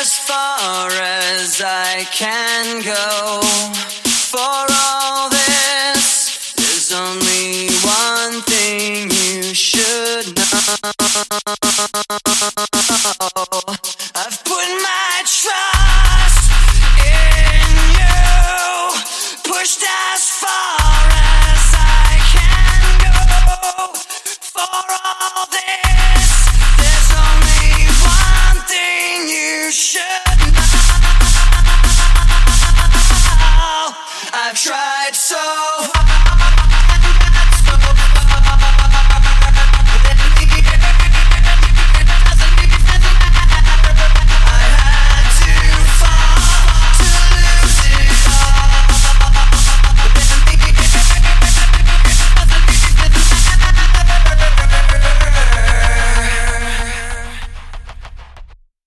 as far as I can go. For all this, there's only one thing you should know. I've tried so hard.